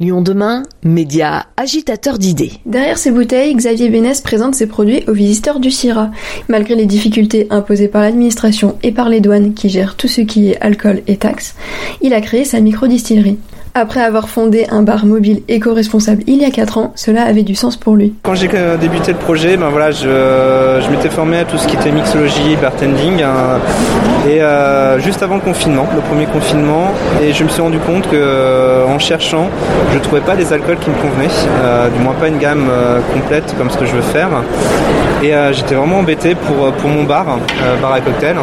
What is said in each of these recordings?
Lyon demain, média agitateur d'idées. Derrière ces bouteilles, Xavier Bénès présente ses produits aux visiteurs du CIRA. Malgré les difficultés imposées par l'administration et par les douanes qui gèrent tout ce qui est alcool et taxes, il a créé sa micro-distillerie. Après avoir fondé un bar mobile éco-responsable il y a 4 ans, cela avait du sens pour lui. Quand j'ai débuté le projet, ben voilà, je, m'étais formé à tout ce qui était mixologie, bartending, hein, et euh, juste avant le confinement, le premier confinement, et je me suis rendu compte que euh, en cherchant, je trouvais pas les alcools qui me convenaient, euh, du moins pas une gamme complète comme ce que je veux faire, et j'étais vraiment embêté pour, pour mon bar, bar à cocktail,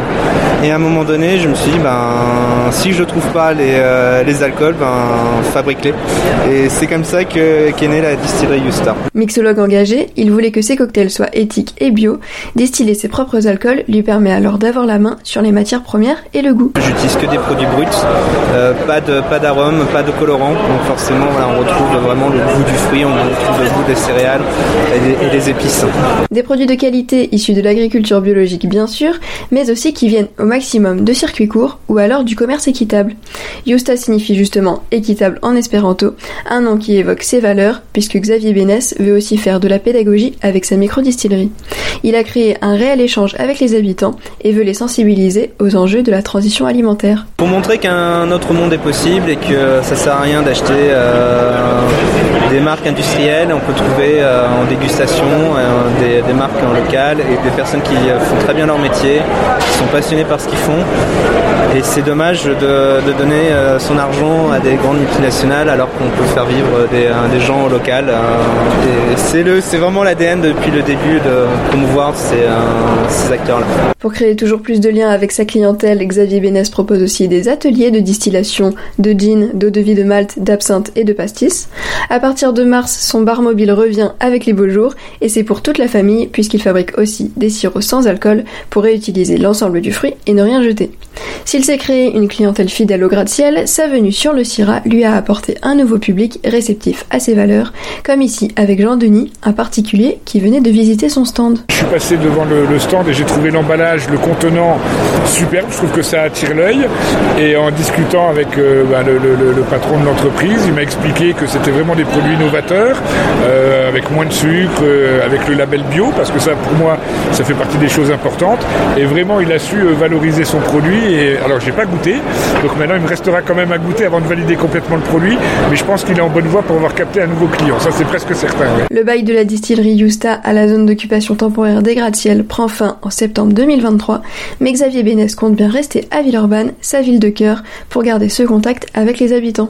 et à un moment donné, je me suis dit, ben si je trouve pas les, les alcools, ben fabrique-les. Et c'est comme ça que, qu'est née la distillerie Yusta. Mixologue engagé, il voulait que ses cocktails soient éthiques et bio. Distiller ses propres alcools lui permet alors d'avoir la main sur les matières premières et le goût. J'utilise que des produits bruts, euh, pas, de, pas d'arôme, pas de colorant. Donc forcément, voilà, on retrouve vraiment le goût du fruit, on retrouve le goût des céréales et des, et des épices. Des produits de qualité issus de l'agriculture biologique bien sûr, mais aussi qui viennent au maximum de circuits courts ou alors du commerce équitable. Yusta signifie justement équitable en espéranto, un nom qui évoque ses valeurs, puisque Xavier Bénès veut aussi faire de la pédagogie avec sa microdistillerie. Il a créé un réel échange avec les habitants et veut les sensibiliser aux enjeux de la transition alimentaire. Pour montrer qu'un autre monde est possible et que ça sert à rien d'acheter euh, des marques industrielles, on peut trouver euh, en dégustation euh, des, marques en local et des personnes qui font très bien leur métier, qui sont passionnés par ce qu'ils font. Et c'est dommage de donner son argent à des grandes multinationales alors qu'on peut faire vivre des, des gens au local. c'est c'est vraiment l'ADN depuis le début de promouvoir ces, ces acteurs-là. Pour créer toujours plus de liens avec sa clientèle, Xavier Bénès propose aussi des ateliers de distillation de gin, d'eau de vie de malt, d'absinthe et de pastis. À partir de mars, son bar mobile revient avec les beaux jours et c'est pour toute la famille puisqu'il fabrique aussi des sirops sans alcool pour réutiliser l'ensemble du fruit et ne rien jeter. S'il s'est créé une clientèle fidèle au gratte-ciel, sa venue sur le Syrah lui a apporté un nouveau public réceptif à ses valeurs, comme ici avec Jean Denis, un particulier qui venait de visiter son stand. Je suis passé devant le, stand et j'ai trouvé l'emballage, le contenant superbe, je trouve que ça attire l'œil. Et en discutant avec euh, bah, le, patron de l'entreprise, il m'a expliqué que c'était vraiment des produits novateurs, euh, avec moins de sucre, euh, avec le label bio, parce que ça, pour moi, ça fait partie des choses importantes. Et vraiment, il a su valoriser son produit. Et alors, j'ai pas goûté, donc maintenant, il me restera quand même à goûter avant de valider complètement le produit. Mais je pense qu'il est en bonne voie pour avoir capté un nouveau client. Ça, c'est presque certain. Le bail de la distillerie Yusta à la zone d'occupation temporaire des gratte-ciel prend fin en septembre 2023, mais Xavier Bénès compte bien rester à Villeurbanne, sa ville de cœur, pour garder ce contact avec les habitants.